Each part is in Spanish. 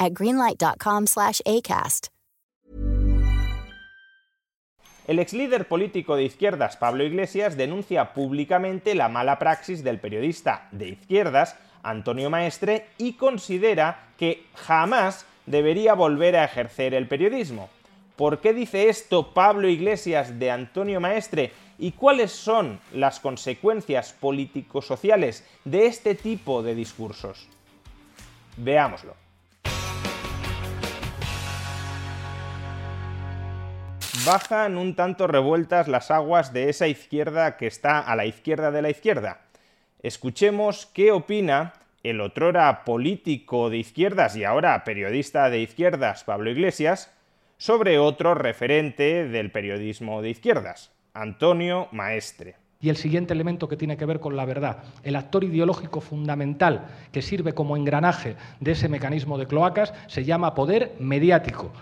at greenlight.com/acast. El ex líder político de izquierdas Pablo Iglesias denuncia públicamente la mala praxis del periodista de izquierdas Antonio Maestre y considera que jamás debería volver a ejercer el periodismo. ¿Por qué dice esto Pablo Iglesias de Antonio Maestre y cuáles son las consecuencias político-sociales de este tipo de discursos? Veámoslo. Bajan un tanto revueltas las aguas de esa izquierda que está a la izquierda de la izquierda. Escuchemos qué opina el otrora político de izquierdas y ahora periodista de izquierdas Pablo Iglesias sobre otro referente del periodismo de izquierdas, Antonio Maestre. Y el siguiente elemento que tiene que ver con la verdad, el actor ideológico fundamental que sirve como engranaje de ese mecanismo de cloacas, se llama poder mediático.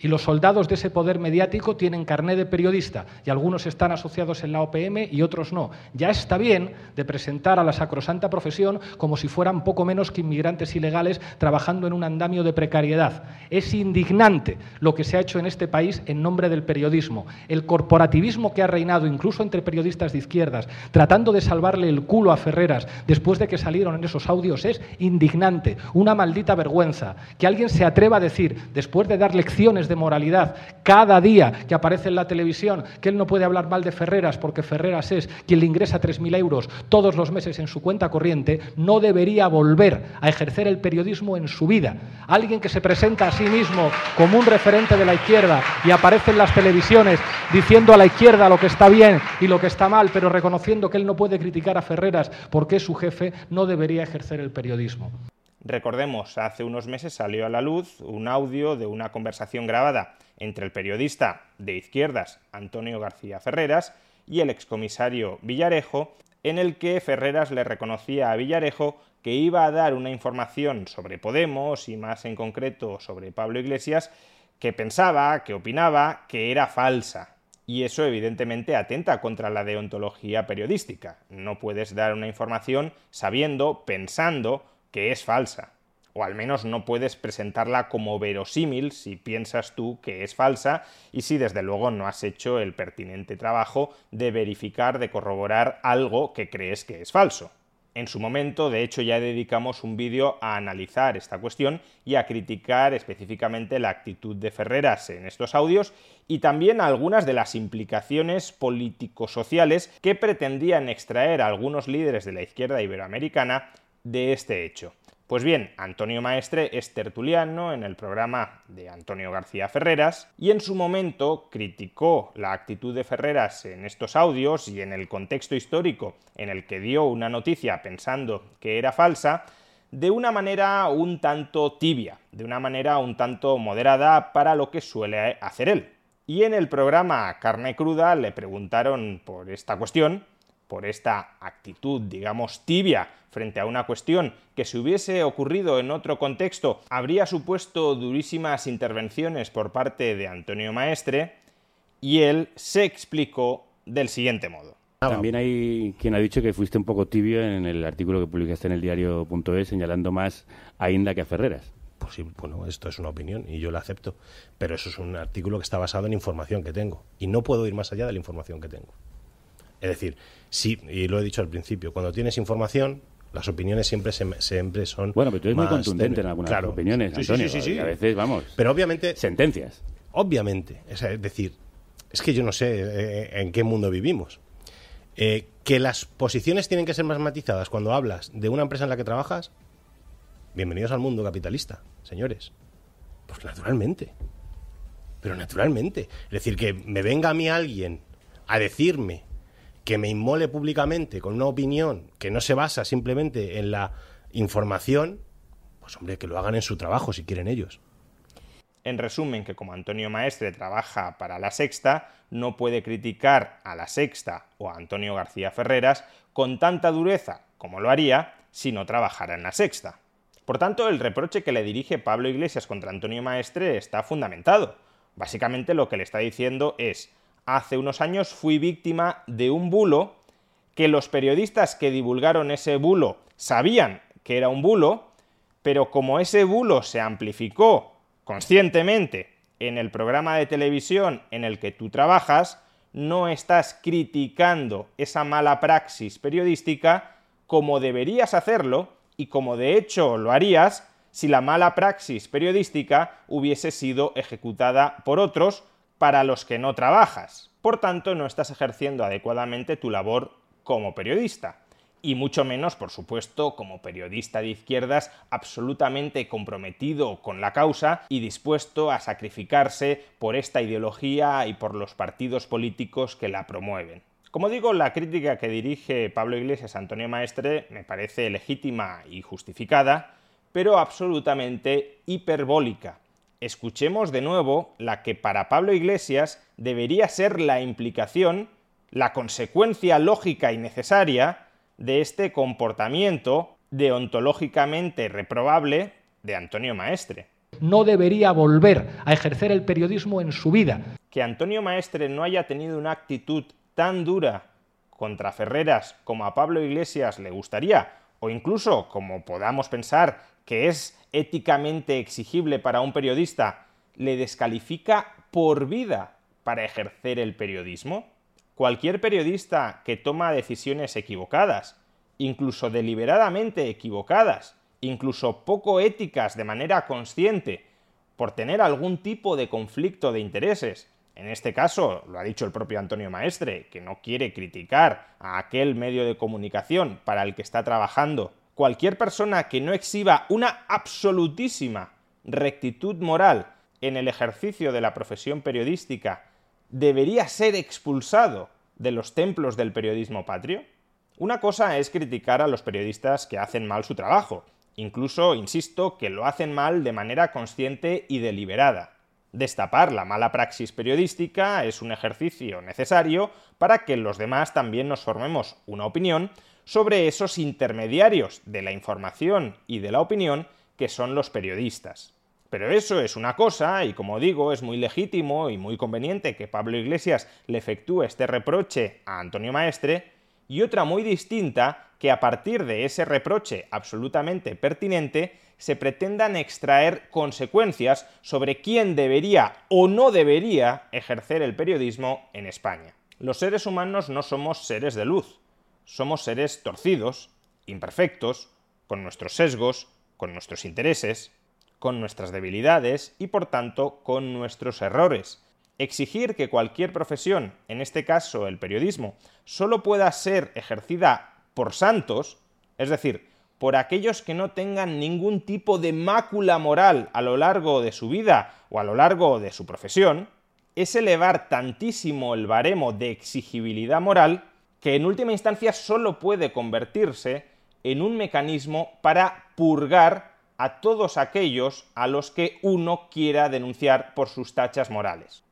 Y los soldados de ese poder mediático tienen carné de periodista y algunos están asociados en la OPM y otros no. Ya está bien de presentar a la sacrosanta profesión como si fueran poco menos que inmigrantes ilegales trabajando en un andamio de precariedad. Es indignante lo que se ha hecho en este país en nombre del periodismo. El corporativismo que ha reinado incluso entre periodistas de izquierdas, tratando de salvarle el culo a Ferreras después de que salieron en esos audios, es indignante, una maldita vergüenza. Que alguien se atreva a decir, después de dar lecciones de moralidad cada día que aparece en la televisión, que él no puede hablar mal de Ferreras porque Ferreras es quien le ingresa 3.000 euros todos los meses en su cuenta corriente, no debería volver a ejercer el periodismo en su vida. Alguien que se presenta a sí mismo como un referente de la izquierda y aparece en las televisiones diciendo a la izquierda lo que está bien y lo que está mal, pero reconociendo que él no puede criticar a Ferreras porque es su jefe, no debería ejercer el periodismo. Recordemos, hace unos meses salió a la luz un audio de una conversación grabada entre el periodista de izquierdas Antonio García Ferreras y el excomisario Villarejo, en el que Ferreras le reconocía a Villarejo que iba a dar una información sobre Podemos y más en concreto sobre Pablo Iglesias que pensaba, que opinaba que era falsa. Y eso evidentemente atenta contra la deontología periodística. No puedes dar una información sabiendo, pensando que es falsa. O al menos no puedes presentarla como verosímil si piensas tú que es falsa y si desde luego no has hecho el pertinente trabajo de verificar, de corroborar algo que crees que es falso. En su momento, de hecho, ya dedicamos un vídeo a analizar esta cuestión y a criticar específicamente la actitud de Ferreras en estos audios y también algunas de las implicaciones político-sociales que pretendían extraer algunos líderes de la izquierda iberoamericana de este hecho. Pues bien, Antonio Maestre es tertuliano en el programa de Antonio García Ferreras y en su momento criticó la actitud de Ferreras en estos audios y en el contexto histórico en el que dio una noticia pensando que era falsa, de una manera un tanto tibia, de una manera un tanto moderada para lo que suele hacer él. Y en el programa Carne Cruda le preguntaron por esta cuestión por esta actitud, digamos, tibia frente a una cuestión que si hubiese ocurrido en otro contexto habría supuesto durísimas intervenciones por parte de Antonio Maestre, y él se explicó del siguiente modo. También hay quien ha dicho que fuiste un poco tibio en el artículo que publicaste en el diario.es señalando más a Inda que a Ferreras. Pues sí, bueno, esto es una opinión y yo la acepto, pero eso es un artículo que está basado en información que tengo y no puedo ir más allá de la información que tengo. Es decir, sí, y lo he dicho al principio, cuando tienes información, las opiniones siempre siempre son bueno pero tú eres muy contundente en algunas opiniones Antonio sí, sí, sí, a veces vamos pero obviamente sentencias. Obviamente es decir es que yo no sé eh, en qué mundo vivimos. Eh, que las posiciones tienen que ser más matizadas cuando hablas de una empresa en la que trabajas bienvenidos al mundo capitalista señores. Pues naturalmente pero naturalmente. Es decir que me venga a mí alguien a decirme que me inmole públicamente con una opinión que no se basa simplemente en la información, pues hombre, que lo hagan en su trabajo si quieren ellos. En resumen, que como Antonio Maestre trabaja para la Sexta, no puede criticar a la Sexta o a Antonio García Ferreras con tanta dureza como lo haría si no trabajara en la Sexta. Por tanto, el reproche que le dirige Pablo Iglesias contra Antonio Maestre está fundamentado. Básicamente lo que le está diciendo es, hace unos años fui víctima de un bulo que los periodistas que divulgaron ese bulo sabían que era un bulo, pero como ese bulo se amplificó conscientemente en el programa de televisión en el que tú trabajas, no estás criticando esa mala praxis periodística como deberías hacerlo y como de hecho lo harías si la mala praxis periodística hubiese sido ejecutada por otros para los que no trabajas. Por tanto, no estás ejerciendo adecuadamente tu labor como periodista y mucho menos, por supuesto, como periodista de izquierdas absolutamente comprometido con la causa y dispuesto a sacrificarse por esta ideología y por los partidos políticos que la promueven. Como digo, la crítica que dirige Pablo Iglesias a Antonio Maestre me parece legítima y justificada, pero absolutamente hiperbólica. Escuchemos de nuevo la que para Pablo Iglesias debería ser la implicación, la consecuencia lógica y necesaria de este comportamiento deontológicamente reprobable de Antonio Maestre. No debería volver a ejercer el periodismo en su vida. Que Antonio Maestre no haya tenido una actitud tan dura contra Ferreras como a Pablo Iglesias le gustaría, o incluso como podamos pensar que es éticamente exigible para un periodista, le descalifica por vida para ejercer el periodismo? Cualquier periodista que toma decisiones equivocadas, incluso deliberadamente equivocadas, incluso poco éticas de manera consciente, por tener algún tipo de conflicto de intereses, en este caso, lo ha dicho el propio Antonio Maestre, que no quiere criticar a aquel medio de comunicación para el que está trabajando. Cualquier persona que no exhiba una absolutísima rectitud moral en el ejercicio de la profesión periodística debería ser expulsado de los templos del periodismo patrio? Una cosa es criticar a los periodistas que hacen mal su trabajo, incluso, insisto, que lo hacen mal de manera consciente y deliberada. Destapar la mala praxis periodística es un ejercicio necesario para que los demás también nos formemos una opinión sobre esos intermediarios de la información y de la opinión que son los periodistas. Pero eso es una cosa, y como digo, es muy legítimo y muy conveniente que Pablo Iglesias le efectúe este reproche a Antonio Maestre, y otra muy distinta, que a partir de ese reproche absolutamente pertinente, se pretendan extraer consecuencias sobre quién debería o no debería ejercer el periodismo en España. Los seres humanos no somos seres de luz, somos seres torcidos, imperfectos, con nuestros sesgos, con nuestros intereses, con nuestras debilidades y por tanto con nuestros errores. Exigir que cualquier profesión, en este caso el periodismo, solo pueda ser ejercida por santos, es decir, por aquellos que no tengan ningún tipo de mácula moral a lo largo de su vida o a lo largo de su profesión, es elevar tantísimo el baremo de exigibilidad moral que en última instancia solo puede convertirse en un mecanismo para purgar a todos aquellos a los que uno quiera denunciar por sus tachas morales.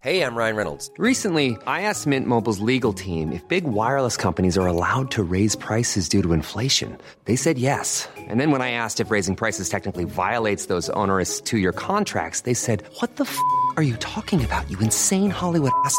Hey, I'm Ryan Reynolds. Recently, I asked Mint Mobile's legal team if big wireless companies are allowed to raise prices due to inflation. They said yes. And then when I asked if raising prices technically violates those onerous 2-year contracts, they said, "What the f*** are you talking about? You insane Hollywood ass."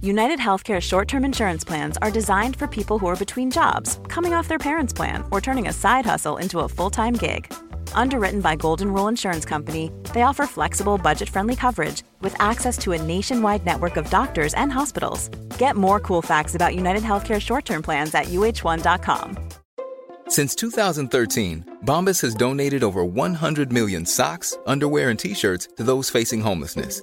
United Healthcare short term insurance plans are designed for people who are between jobs, coming off their parents' plan, or turning a side hustle into a full time gig. Underwritten by Golden Rule Insurance Company, they offer flexible, budget friendly coverage with access to a nationwide network of doctors and hospitals. Get more cool facts about United Healthcare short term plans at uh1.com. Since 2013, Bombas has donated over 100 million socks, underwear, and t shirts to those facing homelessness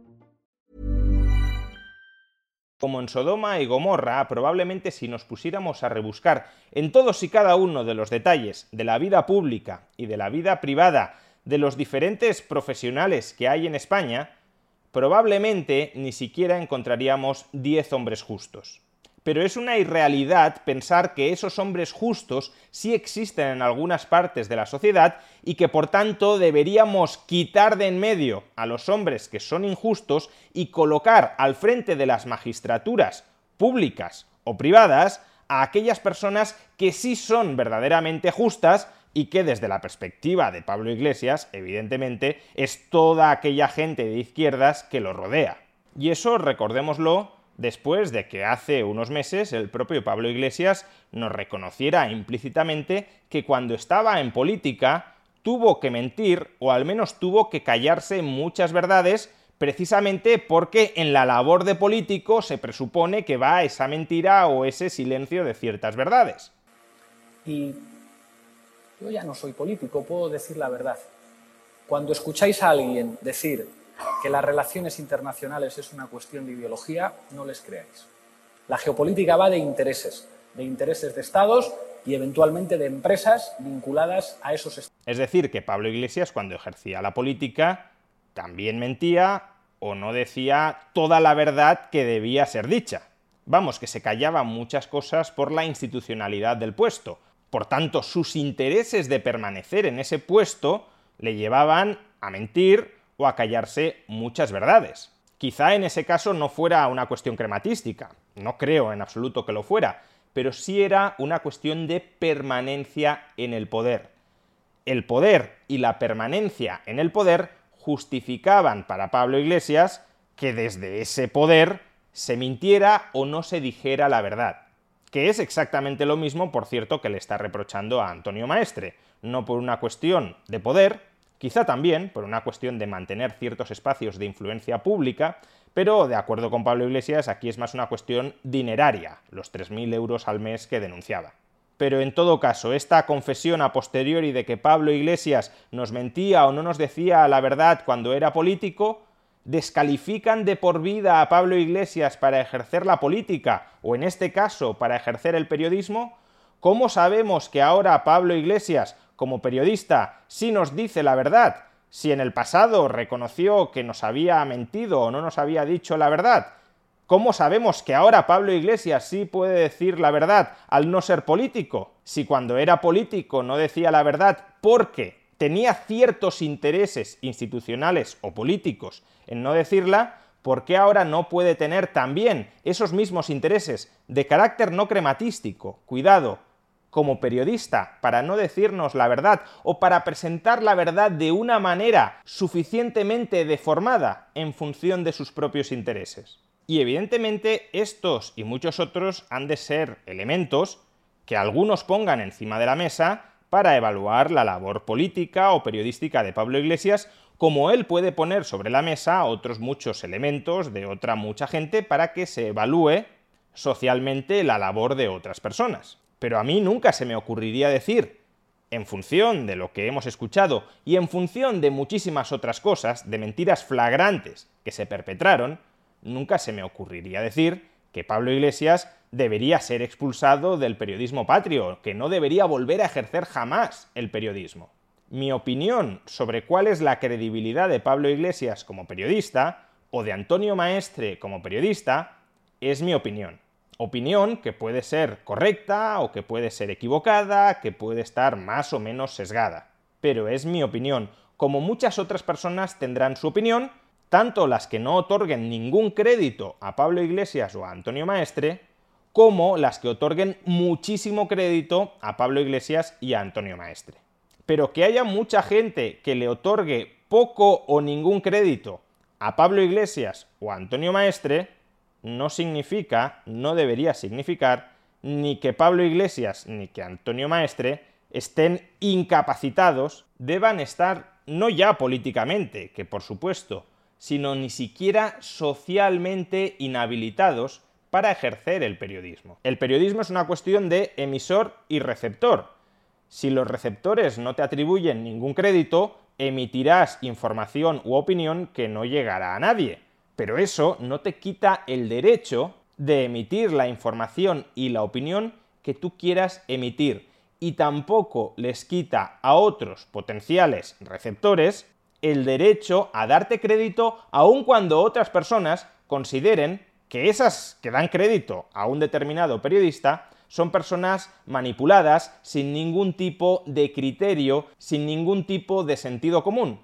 Como en Sodoma y Gomorra, probablemente si nos pusiéramos a rebuscar en todos y cada uno de los detalles de la vida pública y de la vida privada de los diferentes profesionales que hay en España, probablemente ni siquiera encontraríamos 10 hombres justos pero es una irrealidad pensar que esos hombres justos sí existen en algunas partes de la sociedad y que por tanto deberíamos quitar de en medio a los hombres que son injustos y colocar al frente de las magistraturas públicas o privadas a aquellas personas que sí son verdaderamente justas y que desde la perspectiva de Pablo Iglesias, evidentemente, es toda aquella gente de izquierdas que lo rodea. Y eso, recordémoslo, después de que hace unos meses el propio Pablo Iglesias nos reconociera implícitamente que cuando estaba en política tuvo que mentir o al menos tuvo que callarse muchas verdades precisamente porque en la labor de político se presupone que va esa mentira o ese silencio de ciertas verdades. Y yo ya no soy político, puedo decir la verdad. Cuando escucháis a alguien decir que las relaciones internacionales es una cuestión de ideología, no les creáis. La geopolítica va de intereses, de intereses de estados y eventualmente de empresas vinculadas a esos estados. Es decir, que Pablo Iglesias cuando ejercía la política también mentía o no decía toda la verdad que debía ser dicha. Vamos, que se callaban muchas cosas por la institucionalidad del puesto. Por tanto, sus intereses de permanecer en ese puesto le llevaban a mentir a callarse muchas verdades. Quizá en ese caso no fuera una cuestión crematística, no creo en absoluto que lo fuera, pero sí era una cuestión de permanencia en el poder. El poder y la permanencia en el poder justificaban para Pablo Iglesias que desde ese poder se mintiera o no se dijera la verdad, que es exactamente lo mismo, por cierto, que le está reprochando a Antonio Maestre, no por una cuestión de poder, quizá también por una cuestión de mantener ciertos espacios de influencia pública, pero de acuerdo con Pablo Iglesias, aquí es más una cuestión dineraria, los 3.000 euros al mes que denunciaba. Pero en todo caso, esta confesión a posteriori de que Pablo Iglesias nos mentía o no nos decía la verdad cuando era político, descalifican de por vida a Pablo Iglesias para ejercer la política, o en este caso para ejercer el periodismo, ¿cómo sabemos que ahora Pablo Iglesias como periodista sí nos dice la verdad, si en el pasado reconoció que nos había mentido o no nos había dicho la verdad, ¿cómo sabemos que ahora Pablo Iglesias sí puede decir la verdad al no ser político? Si cuando era político no decía la verdad porque tenía ciertos intereses institucionales o políticos en no decirla, ¿por qué ahora no puede tener también esos mismos intereses de carácter no crematístico? Cuidado, como periodista para no decirnos la verdad o para presentar la verdad de una manera suficientemente deformada en función de sus propios intereses. Y evidentemente estos y muchos otros han de ser elementos que algunos pongan encima de la mesa para evaluar la labor política o periodística de Pablo Iglesias, como él puede poner sobre la mesa otros muchos elementos de otra mucha gente para que se evalúe socialmente la labor de otras personas. Pero a mí nunca se me ocurriría decir, en función de lo que hemos escuchado y en función de muchísimas otras cosas, de mentiras flagrantes que se perpetraron, nunca se me ocurriría decir que Pablo Iglesias debería ser expulsado del periodismo patrio, que no debería volver a ejercer jamás el periodismo. Mi opinión sobre cuál es la credibilidad de Pablo Iglesias como periodista, o de Antonio Maestre como periodista, es mi opinión opinión que puede ser correcta o que puede ser equivocada, que puede estar más o menos sesgada. Pero es mi opinión. Como muchas otras personas tendrán su opinión, tanto las que no otorguen ningún crédito a Pablo Iglesias o a Antonio Maestre, como las que otorguen muchísimo crédito a Pablo Iglesias y a Antonio Maestre. Pero que haya mucha gente que le otorgue poco o ningún crédito a Pablo Iglesias o a Antonio Maestre, no significa, no debería significar, ni que Pablo Iglesias ni que Antonio Maestre estén incapacitados, deban estar no ya políticamente, que por supuesto, sino ni siquiera socialmente inhabilitados para ejercer el periodismo. El periodismo es una cuestión de emisor y receptor. Si los receptores no te atribuyen ningún crédito, emitirás información u opinión que no llegará a nadie. Pero eso no te quita el derecho de emitir la información y la opinión que tú quieras emitir. Y tampoco les quita a otros potenciales receptores el derecho a darte crédito aun cuando otras personas consideren que esas que dan crédito a un determinado periodista son personas manipuladas sin ningún tipo de criterio, sin ningún tipo de sentido común.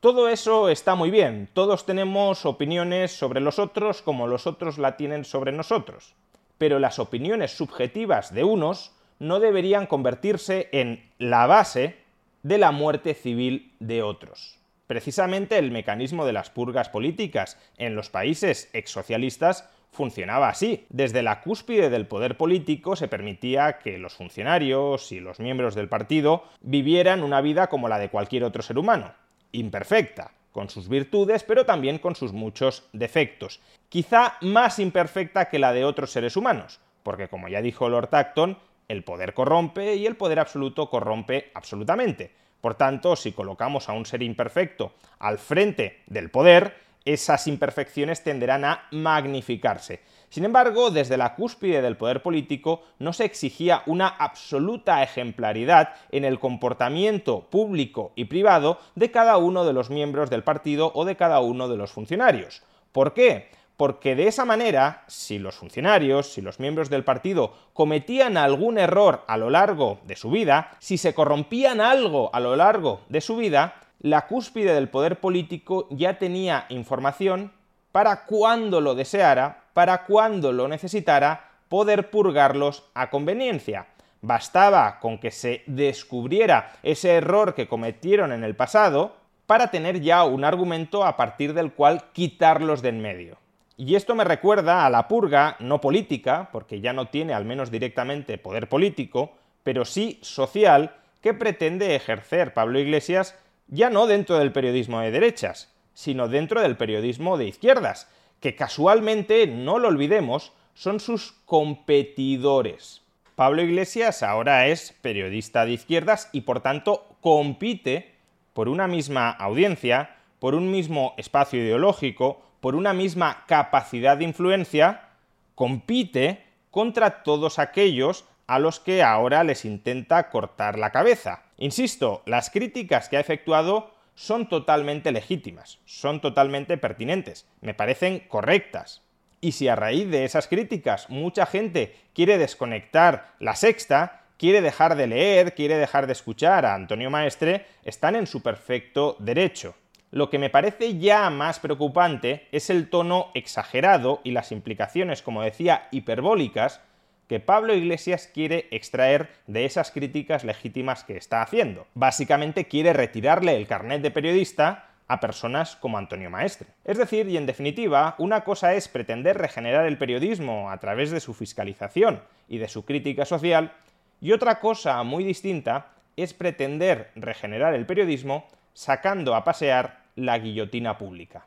Todo eso está muy bien, todos tenemos opiniones sobre los otros como los otros la tienen sobre nosotros, pero las opiniones subjetivas de unos no deberían convertirse en la base de la muerte civil de otros. Precisamente el mecanismo de las purgas políticas en los países exsocialistas funcionaba así. Desde la cúspide del poder político se permitía que los funcionarios y los miembros del partido vivieran una vida como la de cualquier otro ser humano, imperfecta, con sus virtudes, pero también con sus muchos defectos, quizá más imperfecta que la de otros seres humanos, porque como ya dijo Lord Acton, el poder corrompe y el poder absoluto corrompe absolutamente. Por tanto, si colocamos a un ser imperfecto al frente del poder, esas imperfecciones tenderán a magnificarse. Sin embargo, desde la cúspide del poder político no se exigía una absoluta ejemplaridad en el comportamiento público y privado de cada uno de los miembros del partido o de cada uno de los funcionarios. ¿Por qué? Porque de esa manera, si los funcionarios, si los miembros del partido cometían algún error a lo largo de su vida, si se corrompían algo a lo largo de su vida, la cúspide del poder político ya tenía información para cuando lo deseara, para cuando lo necesitara, poder purgarlos a conveniencia. Bastaba con que se descubriera ese error que cometieron en el pasado para tener ya un argumento a partir del cual quitarlos de en medio. Y esto me recuerda a la purga no política, porque ya no tiene al menos directamente poder político, pero sí social, que pretende ejercer Pablo Iglesias ya no dentro del periodismo de derechas, sino dentro del periodismo de izquierdas, que casualmente, no lo olvidemos, son sus competidores. Pablo Iglesias ahora es periodista de izquierdas y por tanto compite por una misma audiencia, por un mismo espacio ideológico, por una misma capacidad de influencia, compite contra todos aquellos a los que ahora les intenta cortar la cabeza. Insisto, las críticas que ha efectuado son totalmente legítimas, son totalmente pertinentes, me parecen correctas. Y si a raíz de esas críticas mucha gente quiere desconectar la sexta, quiere dejar de leer, quiere dejar de escuchar a Antonio Maestre, están en su perfecto derecho. Lo que me parece ya más preocupante es el tono exagerado y las implicaciones, como decía, hiperbólicas que Pablo Iglesias quiere extraer de esas críticas legítimas que está haciendo. Básicamente quiere retirarle el carnet de periodista a personas como Antonio Maestre. Es decir, y en definitiva, una cosa es pretender regenerar el periodismo a través de su fiscalización y de su crítica social, y otra cosa muy distinta es pretender regenerar el periodismo sacando a pasear la guillotina pública.